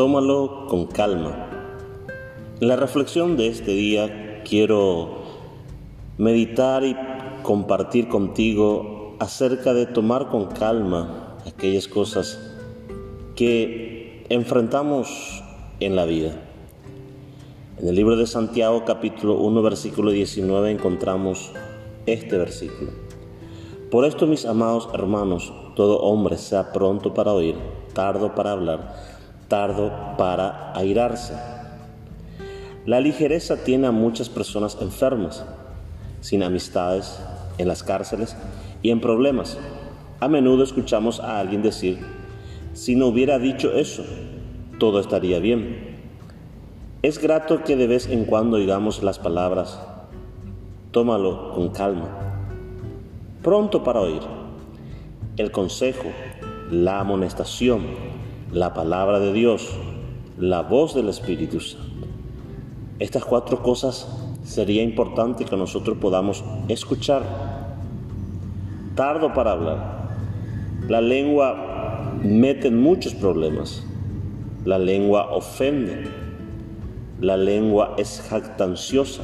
tómalo con calma. En la reflexión de este día quiero meditar y compartir contigo acerca de tomar con calma aquellas cosas que enfrentamos en la vida. En el libro de Santiago capítulo 1 versículo 19 encontramos este versículo. Por esto mis amados hermanos, todo hombre sea pronto para oír, tardo para hablar, tardo para airarse. La ligereza tiene a muchas personas enfermas, sin amistades, en las cárceles y en problemas. A menudo escuchamos a alguien decir, si no hubiera dicho eso, todo estaría bien. Es grato que de vez en cuando oigamos las palabras, tómalo con calma pronto para oír. El consejo, la amonestación, la palabra de Dios, la voz del Espíritu Santo. Estas cuatro cosas sería importante que nosotros podamos escuchar. Tardo para hablar. La lengua mete muchos problemas. La lengua ofende. La lengua es jactanciosa.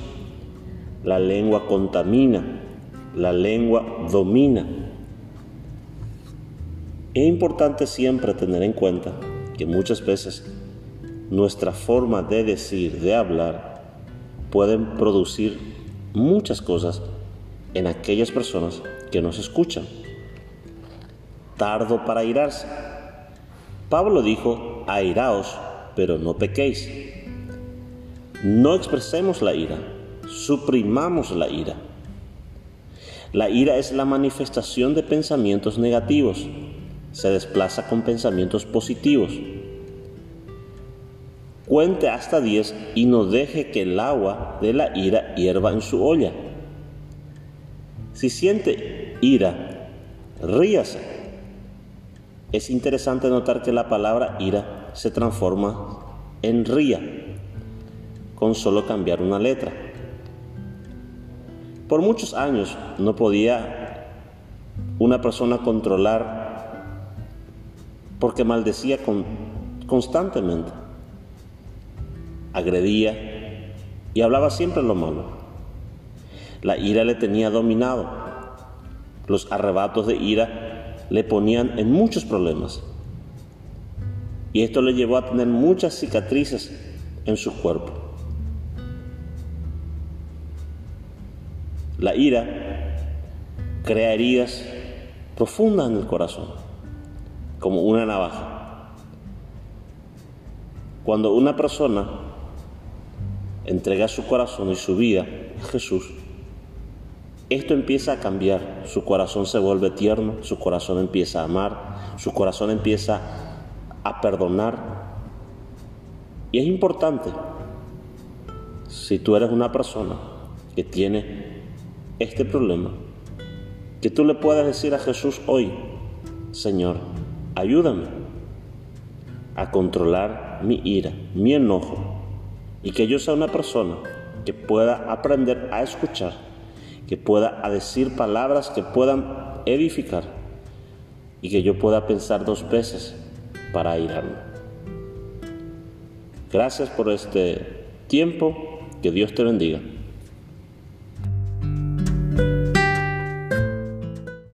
La lengua contamina la lengua domina. Es importante siempre tener en cuenta que muchas veces nuestra forma de decir, de hablar, pueden producir muchas cosas en aquellas personas que nos escuchan. Tardo para airarse. Pablo dijo, airaos, pero no pequéis. No expresemos la ira, suprimamos la ira. La ira es la manifestación de pensamientos negativos. Se desplaza con pensamientos positivos. Cuente hasta 10 y no deje que el agua de la ira hierva en su olla. Si siente ira, ríase. Es interesante notar que la palabra ira se transforma en ría con solo cambiar una letra. Por muchos años no podía una persona controlar porque maldecía constantemente, agredía y hablaba siempre lo malo. La ira le tenía dominado. Los arrebatos de ira le ponían en muchos problemas. Y esto le llevó a tener muchas cicatrices en su cuerpo. La ira crea heridas profundas en el corazón, como una navaja. Cuando una persona entrega su corazón y su vida a Jesús, esto empieza a cambiar, su corazón se vuelve tierno, su corazón empieza a amar, su corazón empieza a perdonar. Y es importante, si tú eres una persona que tiene este problema, que tú le puedas decir a Jesús hoy, Señor, ayúdame a controlar mi ira, mi enojo, y que yo sea una persona que pueda aprender a escuchar, que pueda decir palabras que puedan edificar y que yo pueda pensar dos veces para airarme. Gracias por este tiempo, que Dios te bendiga.